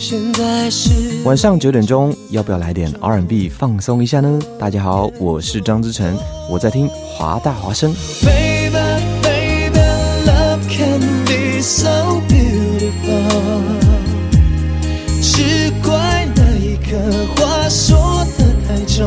现在是晚上九点钟，要不要来点 R&B 放松一下呢？大家好，我是张之成，我在听华大华声。Baby, baby, love can be so beautiful。只怪那一刻话说的太重，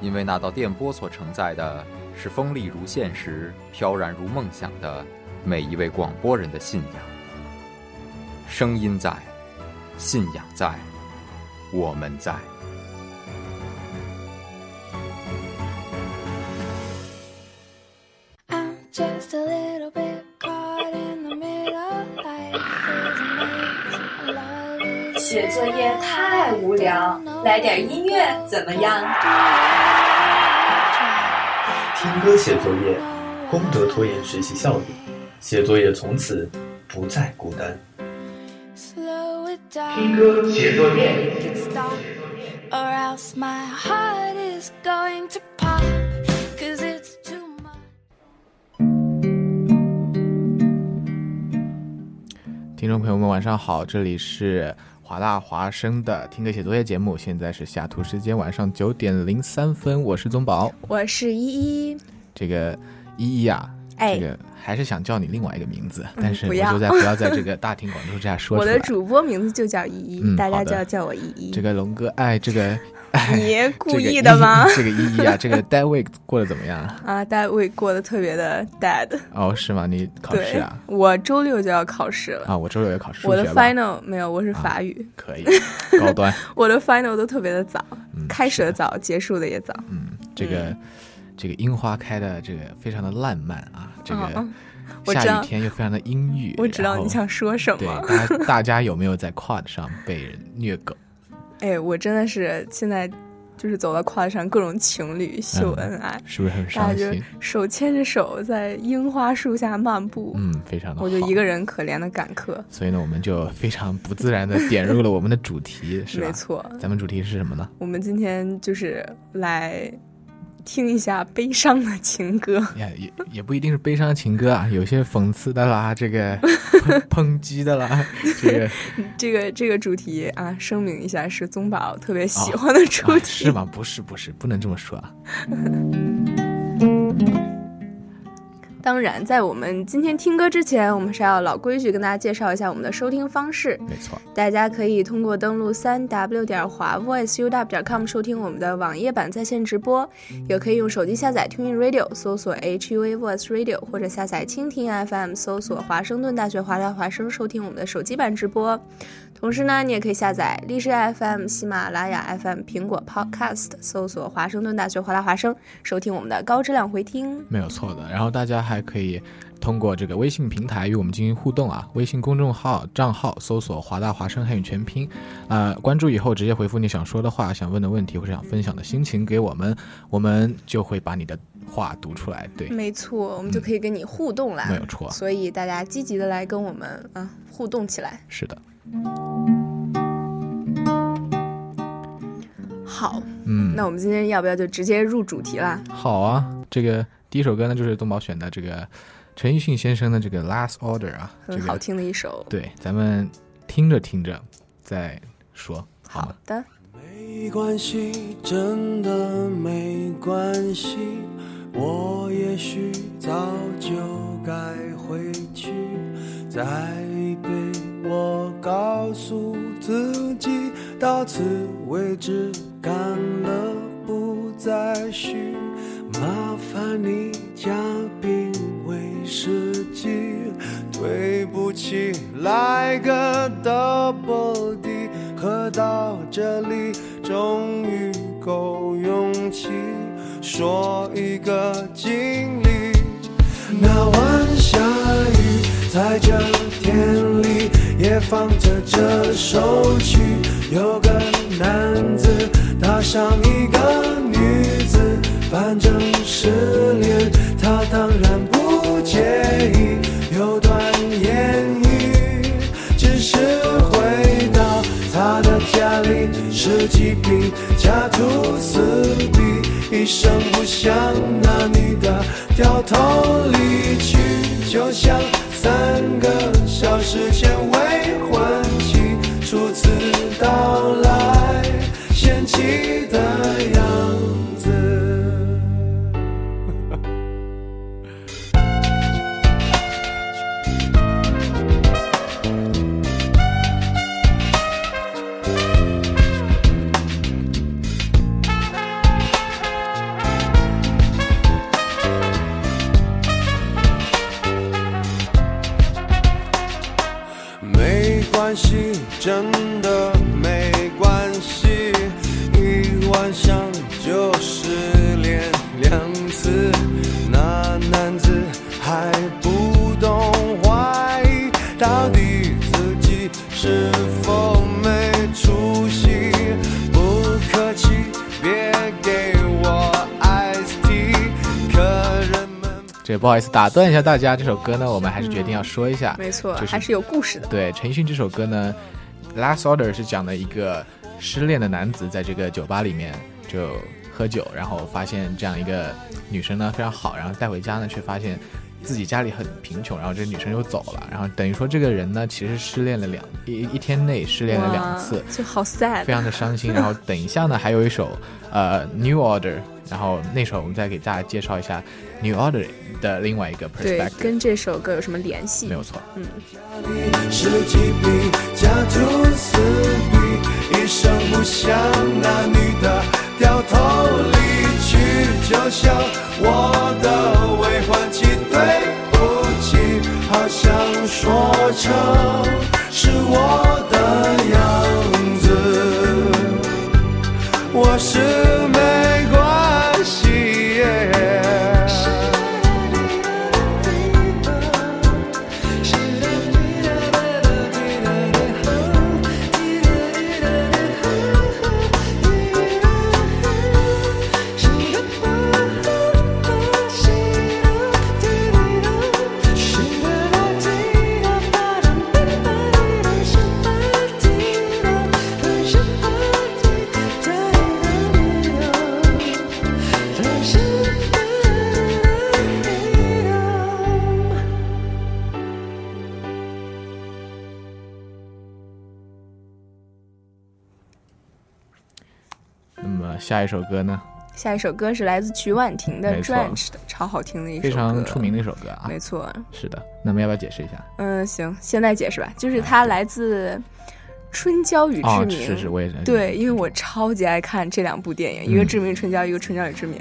因为那道电波所承载的是锋利如现实、飘然如梦想的每一位广播人的信仰。声音在，信仰在，我们在。I'm just a little bit caught in the middle. Life is amazing. Love 写作业太无聊，来点音乐怎么样？听歌写作业，功德拖延学习效率，写作业从此不再孤单。slow it down. 听歌写作业。Stop, or else my heart is going to pop. Cause it's too much. 听众朋友们，晚上好，这里是华大华生的听歌写作业节目，现在是西雅图时间晚上九点零三分，我是宗宝。我是依依，这个依依啊，这个还是想叫你另外一个名字，但是不要我就在不要在 这个大庭广众之下说出来。我的主播名字就叫依依，嗯大家就要叫我依依。这个龙哥，哎，这个你故意的吗？这个依依啊，这个 dead week 过得怎么样啊？啊，大卫过得特别的 dead。哦，是吗？你考试啊？，我周六就要考试了。啊，我周六也考试我的？final 没有，我是法语。可以，高端。我的 final 都特别的早，嗯开始的早，结束的也早。嗯，这个、这个樱花开的这个非常的烂漫啊，这个下雨天又非常的阴郁。我知道你想说什对，么。大家大家有没有在 quad 上被人虐狗？哎，我真的是现在就是走到 quad 上，各种情侣秀恩爱，是不是很大家就伤心？手牵着手在樱花树下漫步。嗯，非常的好。我就一个人可怜的赶课。所以呢，我们就非常不自然的点入了我们的主题，是吧？没。错，咱们主题是什么呢？我们今天就是来听一下悲伤的情歌。也，也也不一定是悲伤情歌啊，有些讽刺的啦，这个抨抨击的啦，这个这个这个主题啊，声明一下是宗宝特别喜欢的主啊题。是吗？不是，不是，不能这么说啊。当然，在我们今天听歌之前，我们是要老规矩跟大家介绍一下我们的收听方式。没错，大家可以通过登录三 w 点华 voiceuw 点 com 收听我们的网页版在线直播，也可以用手机下载 TuneIn Radio 搜索 HUA Voice Radio，或者下载蜻蜓 FM 搜索华盛顿大学华大华声收听我们的手机版直播。同时呢，你也可以下载荔枝 FM、喜马拉雅 FM、苹果 Podcast 搜索华盛顿大学华大华生收听我们的高质量回听。没有错的。然后大家还可以通过这个微信平台与我们进行互动啊，微信公众号账号搜索“华大华生汉语全拼”，呃，关注以后直接回复你想说的话、想问的问题或者想分享的心情给我们，我们就会把你的话读出来。对，没错，我们就可以跟你互动啦。没有错所以大家积极的来跟我们啊互动起来。是的，好，嗯，那我们今天要不要就直接入主题啦？好啊。这个第一首歌呢，就是东宝选的这个陈奕迅先生的这个《Last Order》啊，这个很好听的一首。对，咱们听着听着再说，好吗？的，没关系，真的没关系。我也许早就该回去，在被我告诉自己，到此为止，干了不再续。麻烦你加冰威士忌，对不起，来个 double D，喝到这里终于够勇气说一个经历。那晚下雨，在这天里也放着这首曲。有下大家，这首歌呢，我们还是决定要说一下，没错，就是还是有故事的。对陈奕迅这首歌呢，《Last Order》是讲的一个失恋的男子在这个酒吧里面就喝酒，然后发现这样一个女生呢非常好，然后带回家呢却发现自己家里很贫穷，然后这个女生又走了，然后等于说这个人呢其实失恋了两一一天内失恋了两次，就好 sad，非常的伤心。然后等一下呢还有一首呃 New Order，然后那首我们再给大家介绍一下 New Order 的另外一个，perspective，跟这首歌有什么联系？没有错。嗯，十几笔家徒四壁，一声不响，那女的掉头离去，就像我的未婚妻，对不起，好想说成歌呢，下一首歌是来自曲婉婷的《Drenched》，超好听的一首歌，非常出名的一首歌啊。没错，是的，那么要不要解释一下？嗯，行，现在解释吧，就是它来自《春娇与志哦，明》是是，我也是。对，因为我超级爱看这两部电影，一个《嗯致命春娇》，一个《春娇与志明》，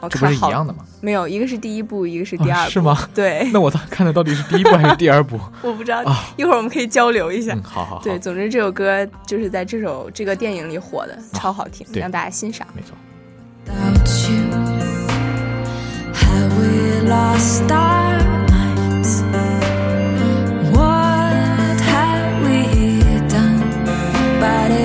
我这不看好是一样的吗？没有，一个是第一部，一个是第二部，啊是吗？对，那我到看的到底是第一部还是第二部？我不知道啊，一会儿我们可以交流一下。嗯，好好好，对，总之这首歌就是在这首这个电影里火的，超好听，让大家欣赏。没错。Without you, have we lost our somebody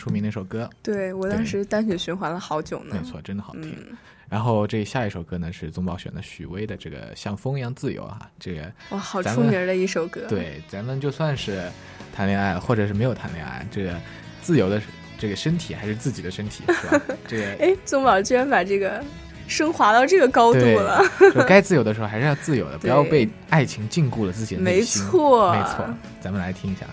出名的一首歌，对我当时单曲循环了好久呢。没错，真的好听。嗯，然后这下一首歌呢是宗宝选的许巍的这个《像风一样自由》啊，这个哇，好出名的一首歌。，对，咱们就算是谈恋爱或者是没有谈恋爱，这个自由的这个身体还是自己的身体，是吧？这个哎，宗宝居然把这个升华到这个高度了。就该自由的时候还是要自由的，不要被爱情禁锢了自己的内心没。错没错。咱们来听一下。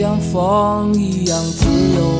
像风一样自由，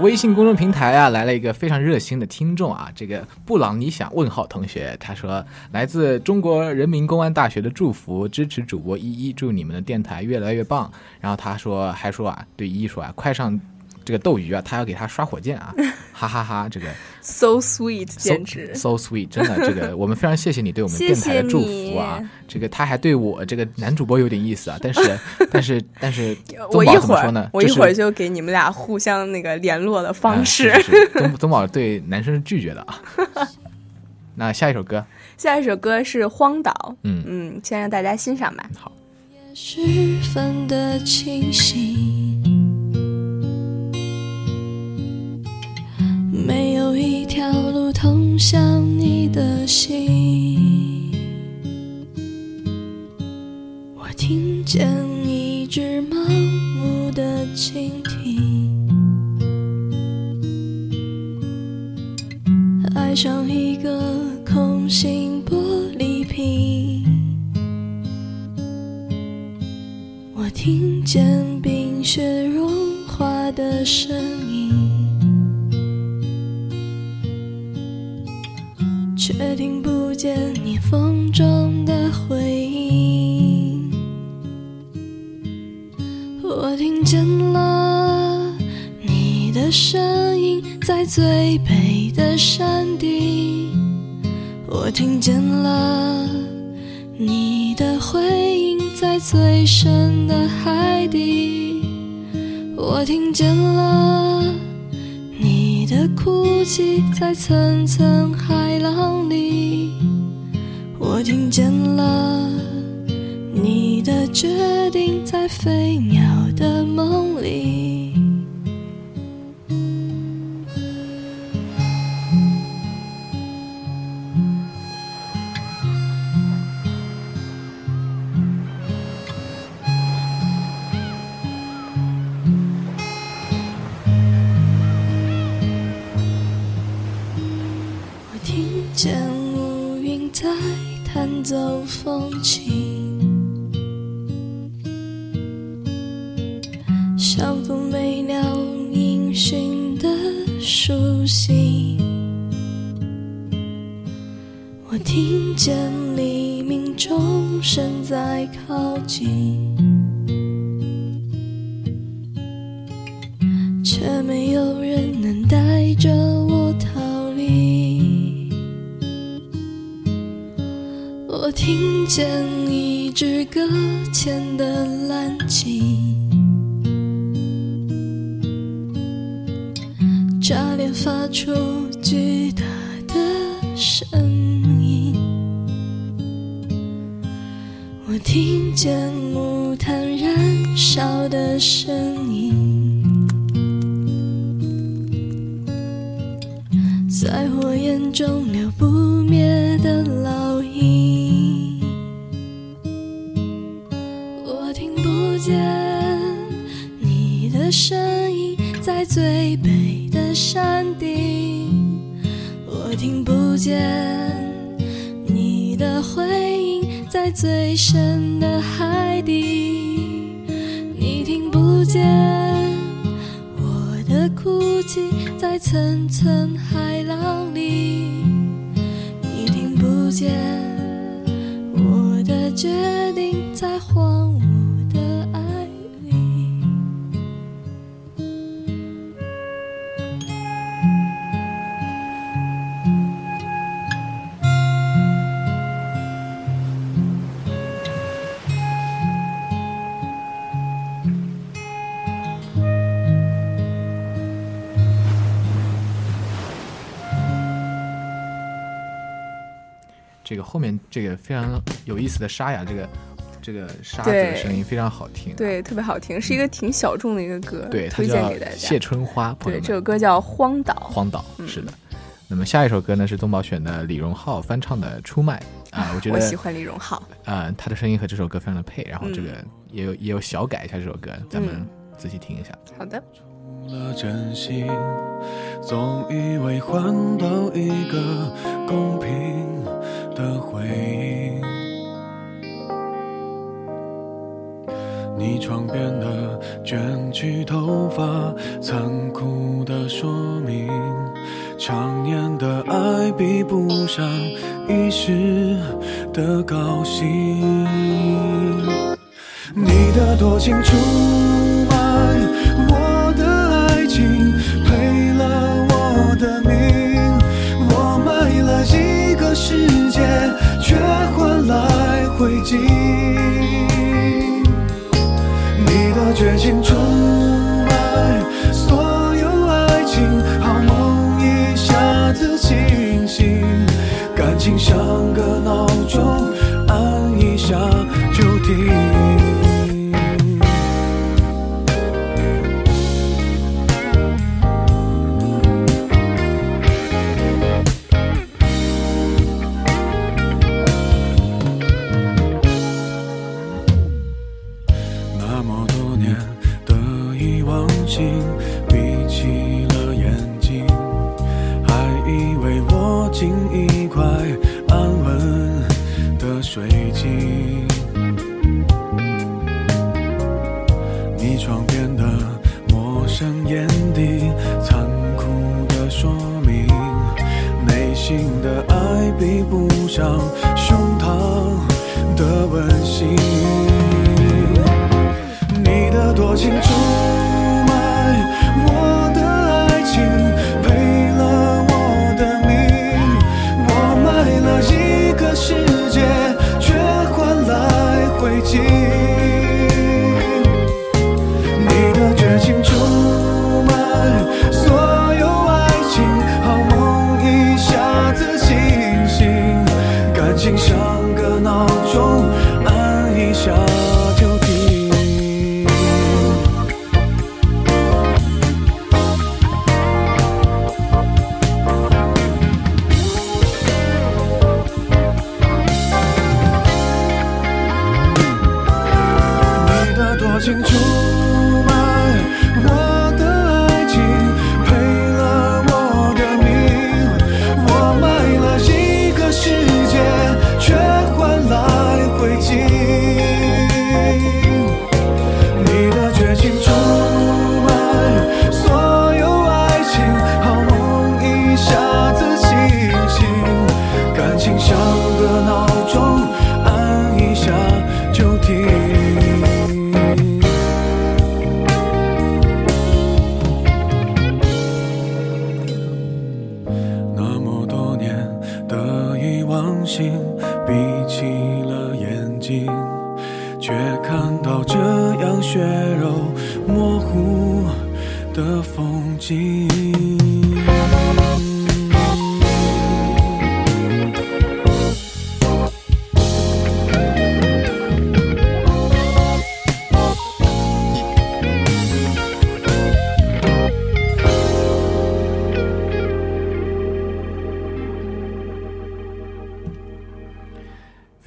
微信公众平台啊，来了一个非常热心的听众啊，这个布朗你想问号同学，他说来自中国人民公安大学的祝福，支持主播依依，祝你们的电台越来越棒。然后他说还说啊，对依依说啊，快上这个斗鱼啊，他要给他刷火箭啊，哈哈哈，这个 so sweet，简直 so sweet，真的这个 我们非常谢谢你对我们电台的祝福啊。这个他还对我这个男主播有点意思啊，但是 但是但是我一会儿呢，我一会儿就给你们俩互相那个联络的方式。宗宗宝对男生是拒绝的啊。那下一首歌，下一首歌是《荒岛》，嗯嗯，先让大家欣赏吧。好。十分的清醒，想你的心。我听见一只盲目的蜻蜓，爱上一个空心玻璃瓶。我听见冰雪融化的声音，却听不见你风中的回音。我听见了你的声音，在最北的山顶。我听见了你的回应，在最深的海底。我听见了的哭泣，在层层海浪里。我听见了你的决定，在飞鸟的梦里。走风景，像风没了音讯的书信。我听见黎明钟声在靠近，听见一只搁浅的蓝鲸，炸裂发出巨大的声音。我听见木炭燃烧的声音，在火焰中留不灭的烙最北的山顶。我听不见你的回应，在最深的海底。你听不见我的哭泣，在层层海浪里。你听不见我的决定，在荒这个后面这个非常有意思的沙哑，这个这个沙子的声音非常好听。对，特别好听，是一个挺小众的一个歌，对，推荐给大家。谢春花，朋友对，们这首歌叫《荒岛》。荒岛是的。那么下一首歌呢是宗宝选的李荣浩翻唱的《出卖》啊，我觉得我喜欢李荣浩，啊，他的声音和这首歌非常的配，然后这个嗯也有也有小改一下这首歌，咱们嗯仔细听一下。好的。了真心，总以为换到一个公平的回应。你床边的卷曲头发，残酷的说明，常年的爱比不上一时的高兴。你的多情出来灰烬。你的绝情出卖所有爱情，好梦一下子清醒，感情像个闹钟，按一下就停。心的爱比不上胸膛的温馨。你的多情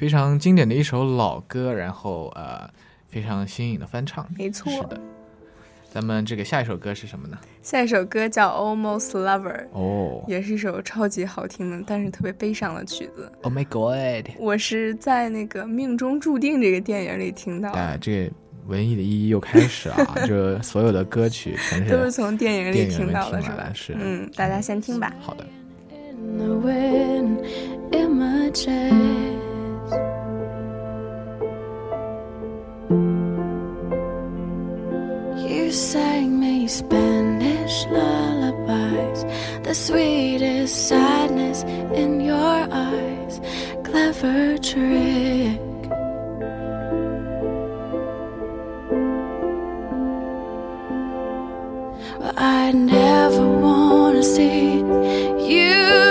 非常经典的一首老歌，然后呃，非常新颖的翻唱。没错是的。咱们这个下一首歌是什么呢？下一首歌叫《Almost Lover》，哦也是一首超级好听的，但是特别悲伤的曲子。，Oh my God！我是在那个《命中注定》这个电影里听到的，啊，这个文艺的意义又开始了啊！这所有的歌曲全是都是从电影里听到的，是吧？嗯，大家先听吧。好的。You sang me Spanish lullabies, the sweetest sadness in your eyes. Clever trick. But I never wanna see you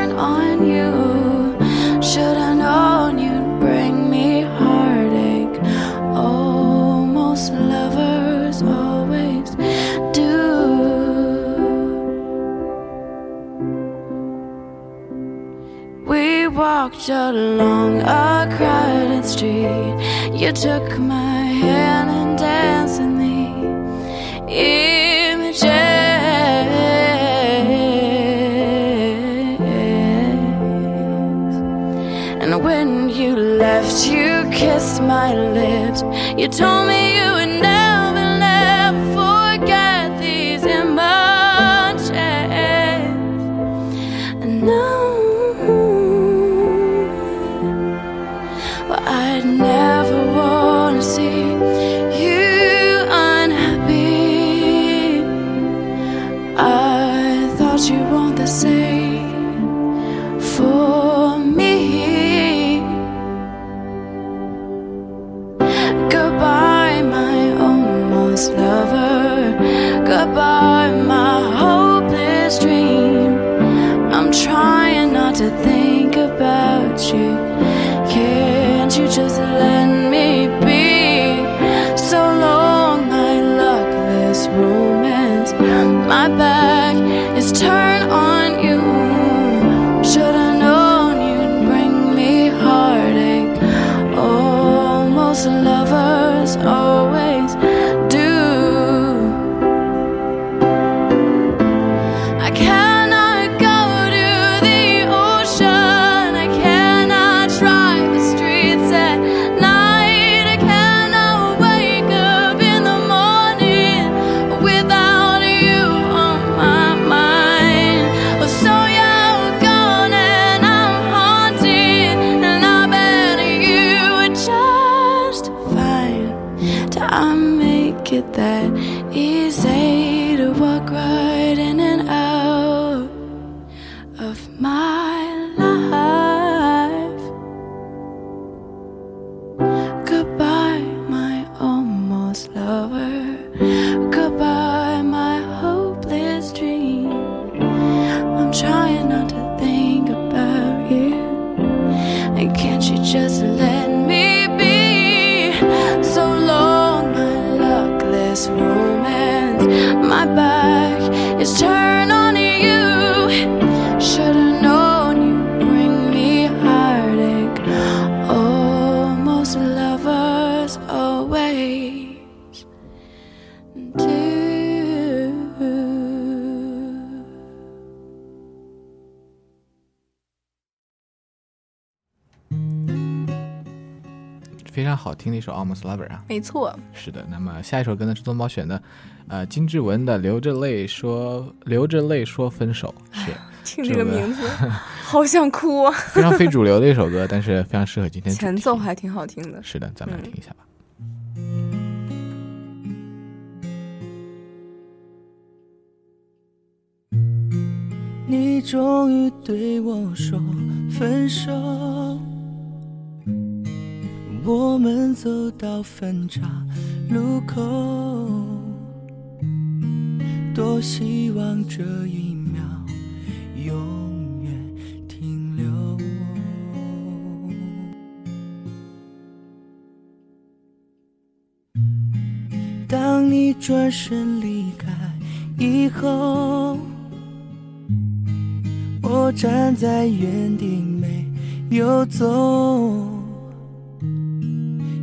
Walked along a crowded street. You took my hand and danced in the. You told me you it that. Easy to walk right 听的一首《Almost Lover》啊。没错，是的，那么下一首歌呢是宗宝选的，呃，金志文的《流着泪说流着泪说分手》，是 听这个名字，好想哭啊！非常非主流的一首歌，但是非常适合今天。前奏还挺好听的。是的，咱们来听一下吧。你终于对我说分手，我们走到分岔路口，多希望这一秒永远停留。当你转身离开以后。我站在原地没有走，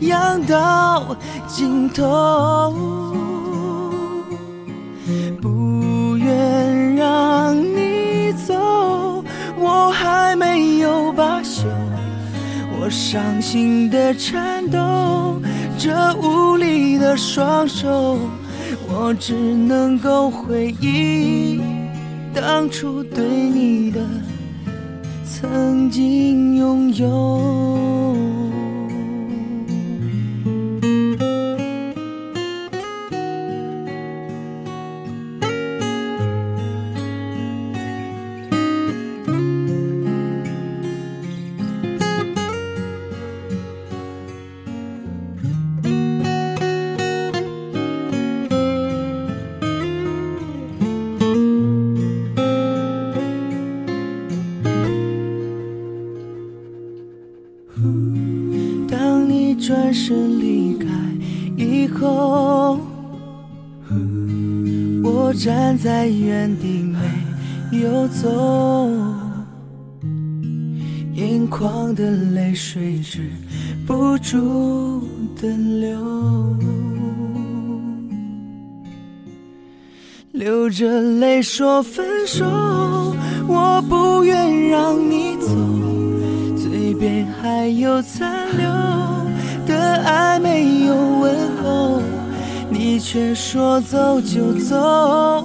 养到尽头不愿让你走我还没有罢休我伤心的颤抖这无力的双手我只能够回忆当初对你的曾经拥有。原地没有走，眼眶的泪水止不住的流，流着泪说分手，我不愿让你走。嘴边还有残留的爱没有问候，你却说走就走，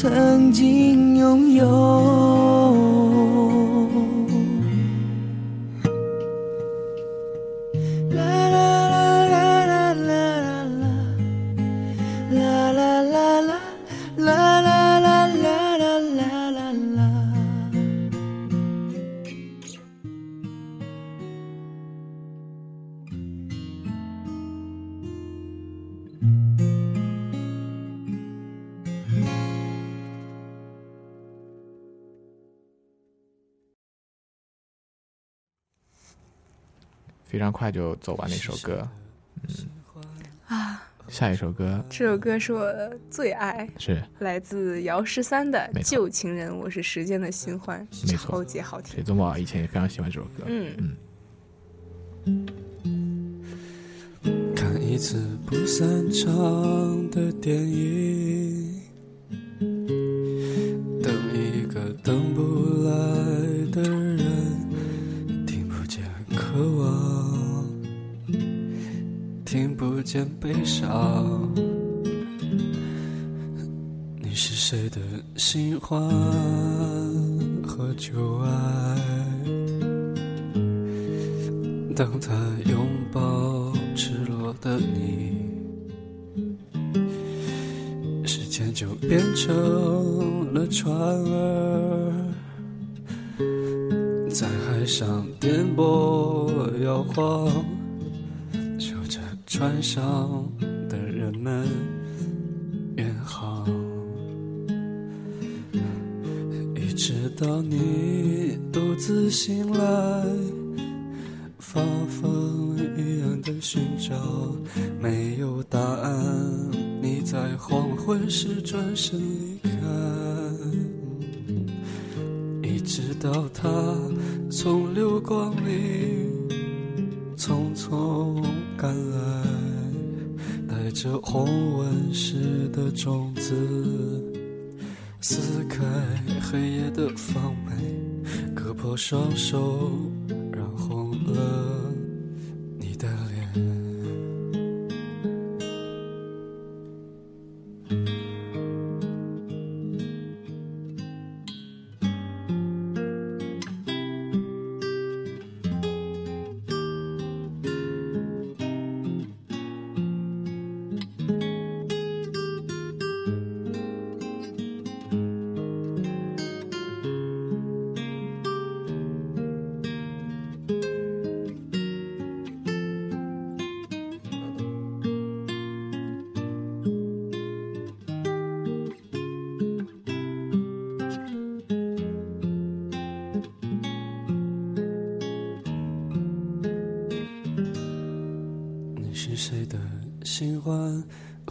曾经拥有。非常快就走完了一首歌，嗯。啊，下一首歌。这首歌是我的最爱，是。来自姚十三的《旧情人》，我是时间的新欢，没错。超级好听。水。宗宝以前也非常喜欢这首歌，嗯。嗯，看一次不散场的电影，等一个等不见悲伤。你是谁的新欢和旧爱？当他拥抱赤裸的你，时间就变成了船儿，在海上颠簸摇晃，少双手。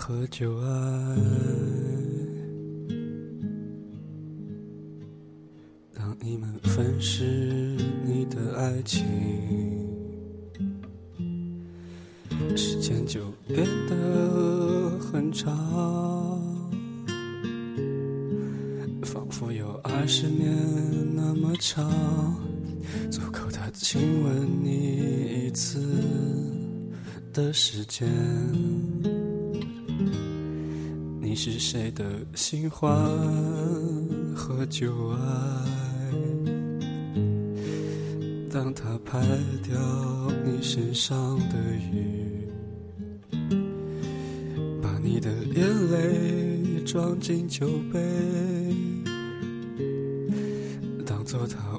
和旧爱。当你们分尸你的爱情，时间就变得很长，仿佛有二十年那么长，足够他亲吻你一次的时间。是谁的新欢和旧爱？当他拍掉你身上的雨，把你的眼泪装进酒杯，当做他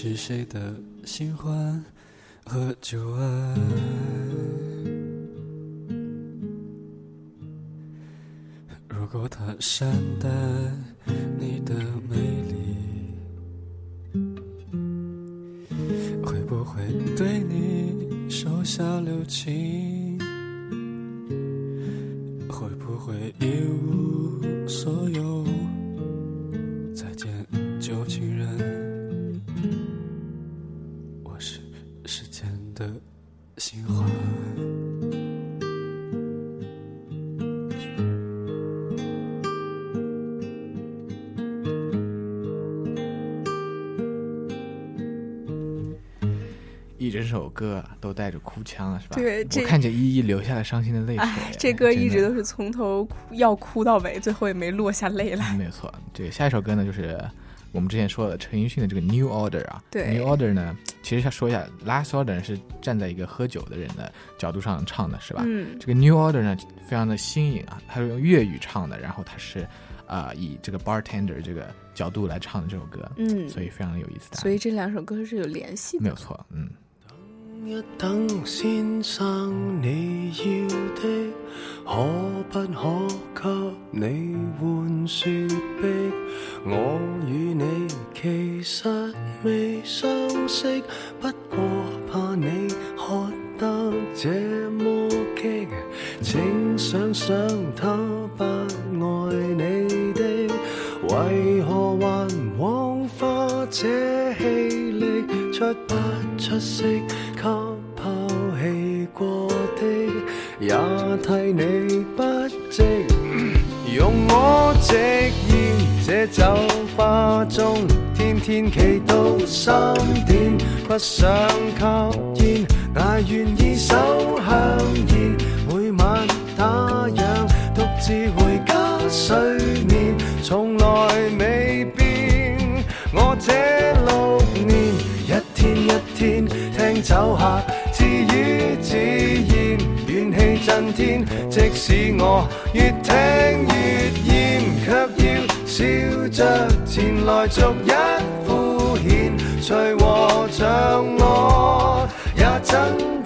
是谁的新欢和旧爱？如果他善待你的美丽，会不会对你？手下留情，会不会腔了，是吧？对，我看见依依流下了伤心的泪水。哎，这歌一直都是从头哭要哭到尾，最后也没落下泪来。没有错，对下一首歌呢，就是我们之前说的陈奕迅的这个《New Order》啊。对，《New Order》呢，其实要说一下，《Last Order》是站在一个喝酒的人的角度上唱的，是吧？嗯。这个《New Order》呢，非常的新颖啊，它是用粤语唱的，然后它是啊、呃、以这个 bartender 这个角度来唱的这首歌，嗯，所以非常的有意思的。所以这两首歌是有联系的。没有错，嗯。一等先生，你要的可不可給你換雪碧？我與你其實未相識，不過怕你喝得這麼激，請想想他不愛你的，為何還枉花這出不出色？給拋棄過的，也替你不值。用我直言，這酒吧中天天企到三點，不想吸煙，但願意手香煙，每晚打烊，獨自回家睡眠，從來未手下自语自言，怨气震天。即使我越听越厌，却要笑着前来逐一敷衍。随和像我，也真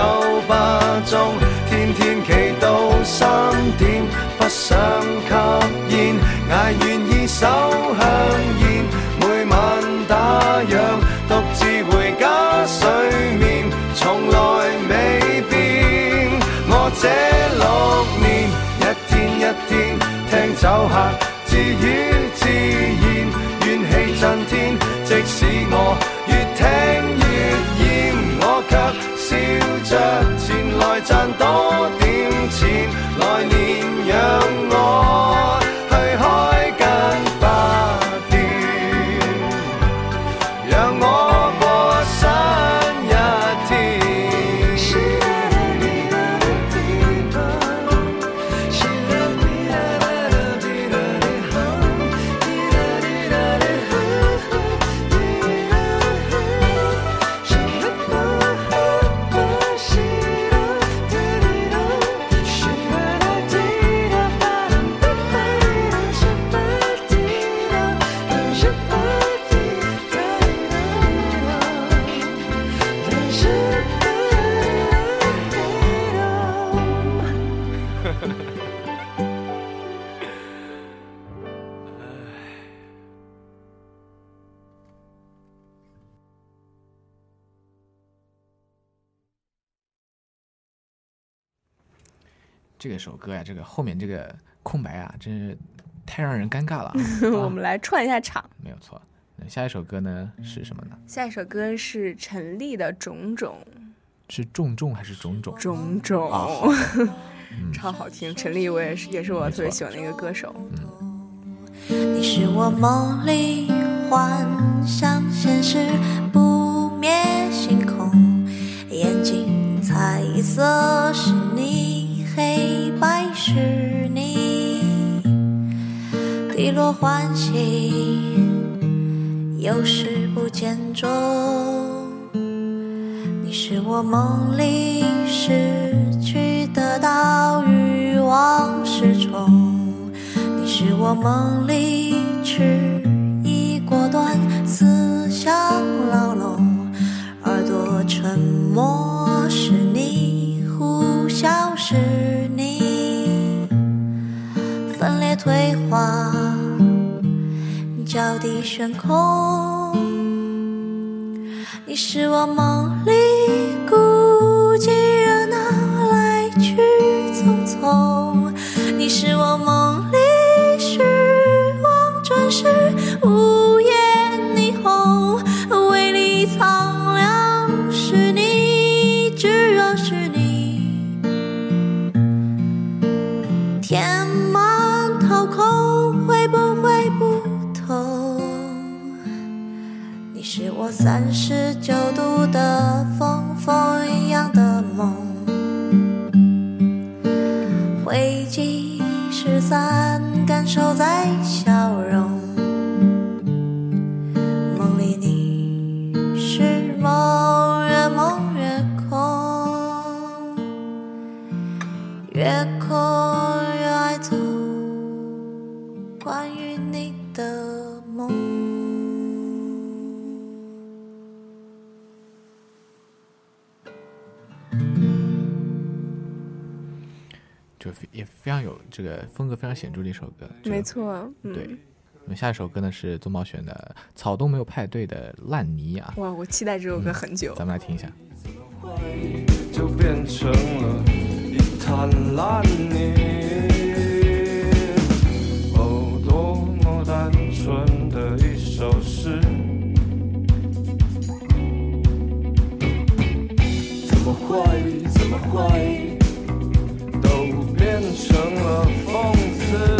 酒吧中，天天企到三点，不想吸烟，捱願意手香烟，每晚打烊，独自回家睡眠，从来未变。我这六年，一天一天听酒客自语自言，怨气震天，着前来赞躲首歌呀，这个后面这个空白啊，真是太让人尴尬了。我们来串一下场。没有错。那下一首歌呢是什么呢？下一首歌是陈粒的《种种是重重还是种种？》，种种，啊超好听。陈粒我也是，也是我特别喜欢的一个歌手。你是我梦里幻想，现实低落欢喜，有时不见踪。你是我梦里失去得到欲望失重。你是我梦里迟疑果断，思想牢笼，耳朵沉默是你，呼啸是你，分裂退化，脚底悬空。你是我梦里孤三十九度的风，风一样的梦。灰烬失散，感受在笑容。就也非常有这个风格非常显著的一首歌。没错，嗯，对。那么下一首歌呢是宗宝选的《草东没有派对》的《烂泥》啊，哇，我期待这首歌很久。咱们来听一下。就变成了一滩烂泥。哦，多么单纯的一首诗，怎么会，怎么会，变成了讽刺。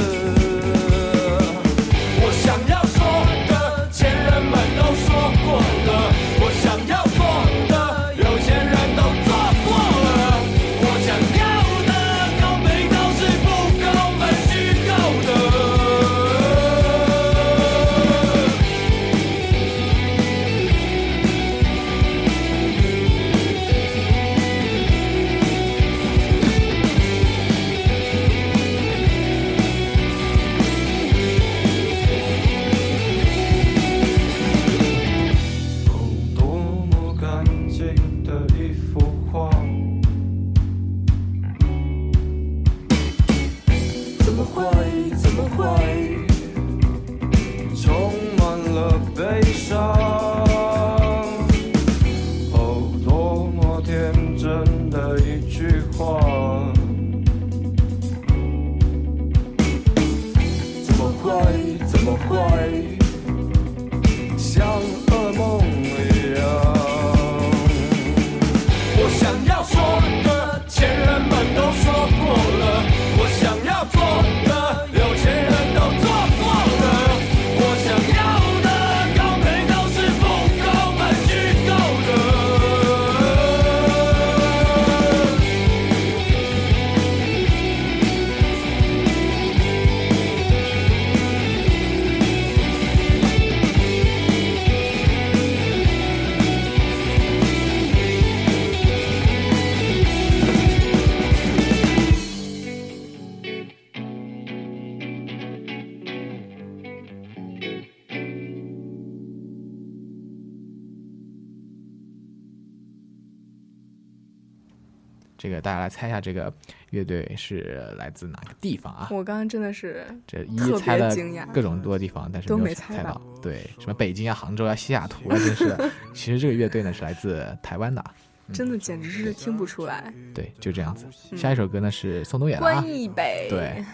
大家来猜一下，这个乐队是来自哪个地方啊？我刚刚真的是这一猜了各种多地方，但是都没没猜到有猜到。对，什么北京啊、杭州啊、西雅图啊，真是。其实这个乐队呢是来自台湾的啊。真的简直是听不出来。对，就这样子。嗯下一首歌呢是宋冬野的啊关。一北，对，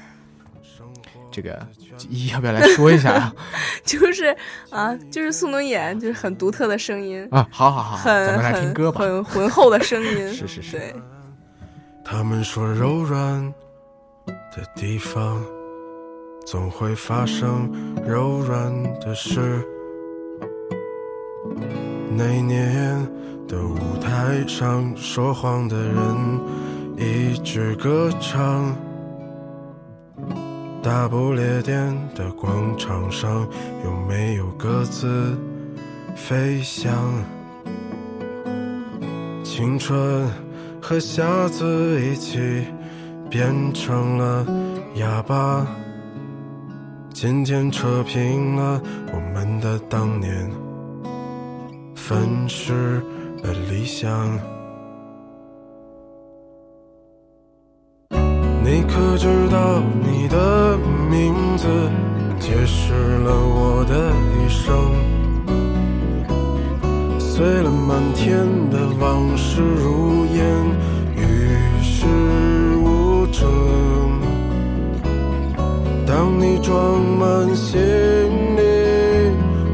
这个一要不要来说一下啊？就是啊，就是宋冬野，就是很独特的声音啊好好好很咱们来听很歌吧很浑厚的声音，是是是对，他们说柔软的地方总会发生柔软的事。那年的舞台上，说谎的人一直歌唱。大不列颠的广场上，有没有鸽子飞翔？青春和瞎子一起变成了哑巴，渐渐扯平了我们的当年，粉饰了理想。你可知道你的名字解释了我的一生？碎了满天的往事如烟，与世无争。当你装满行李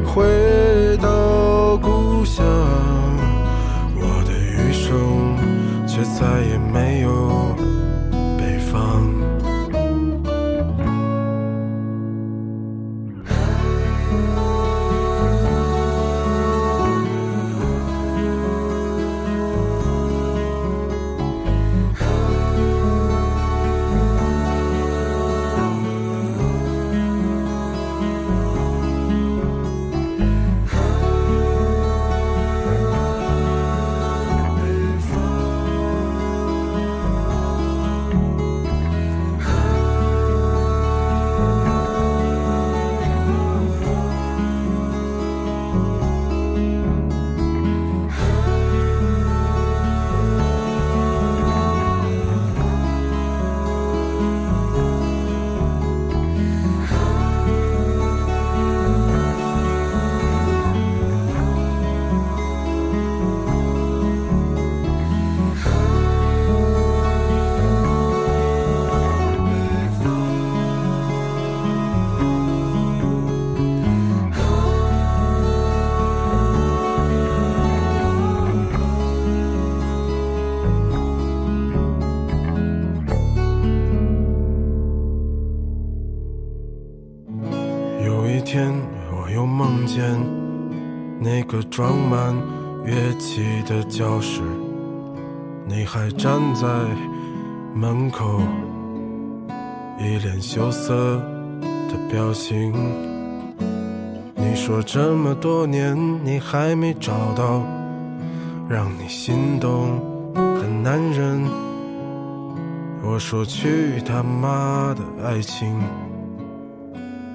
回到故乡，我的余生却再也又梦见那个装满乐器的教室，你还站在门口，一脸羞涩的表情。你说这么多年，你还没找到让你心动的男人。我说去他妈的爱情！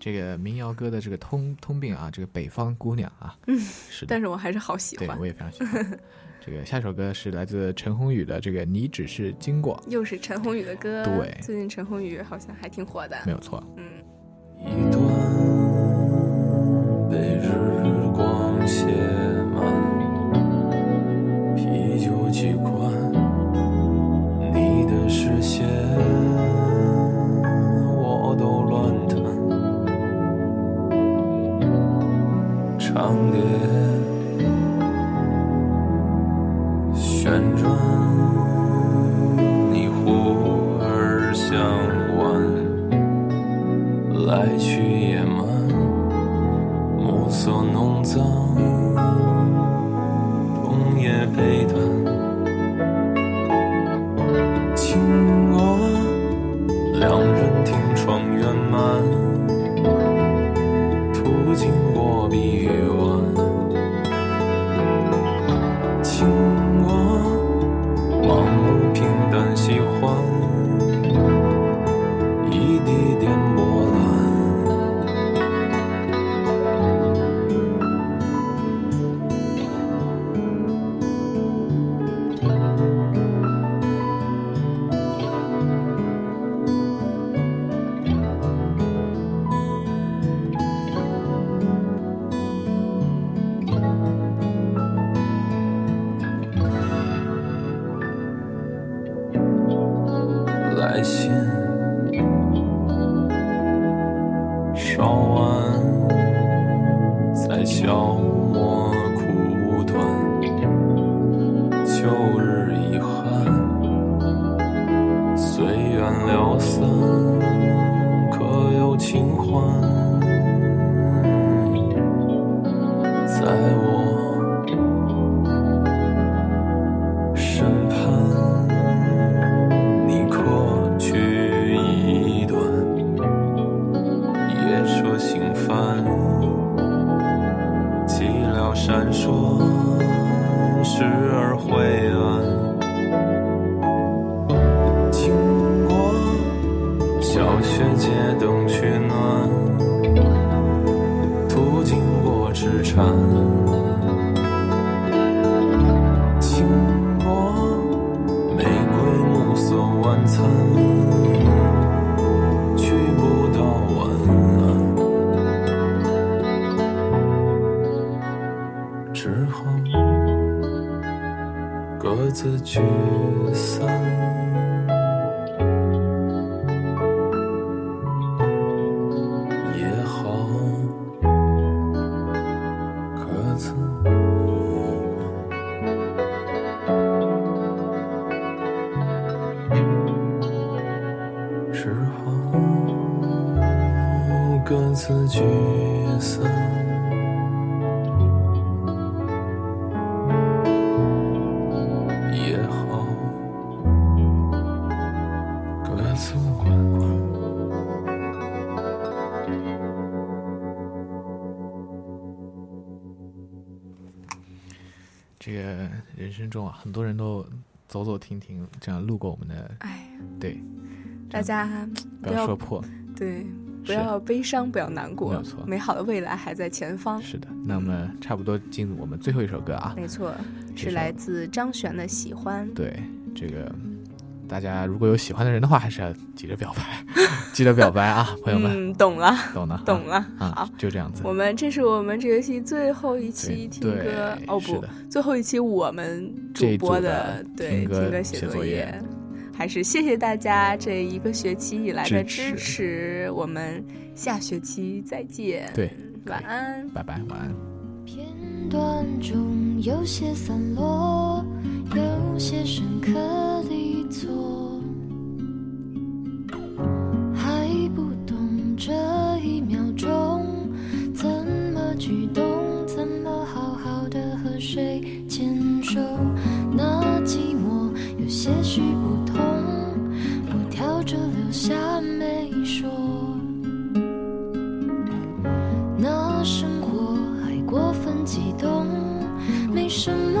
这个民谣歌的这个通通病啊，这个北方姑娘啊，嗯，是的，但是我还是好喜欢，对我也非常喜欢。这个下一首歌是来自陈鸿宇的这个《你只是经过》，又是陈鸿宇的歌。对，最近陈鸿宇好像还挺火的，没有错。嗯，缘了散，可有清欢？在我自聚很多人都走走停停，这样路过我们的，哎，对，大家不不要说破。对，不要悲伤，不要难过，没有错美好的未来还在前方。是的，那么差不多进入我们最后一首歌啊。没错，是来自张悬的《喜欢》。对，这个大家如果有喜欢的人的话，还是要急着表白，记得表白啊，朋友们。嗯，懂了，懂了，懂了。啊，好，就这样子。我们这是我们这学期最后一期听歌哦，不，最后一期我们主播的对听歌写作业。还是谢谢大家这一个学期以来的支持，我们下学期再见。对，晚安，拜拜，晚安。片段中有些散落，有些深刻的错，还不懂这一秒钟怎么举动，怎么好好的和谁牵手，那寂寞有些许不同。我挑着留下没说，那生活还过分激动，没什么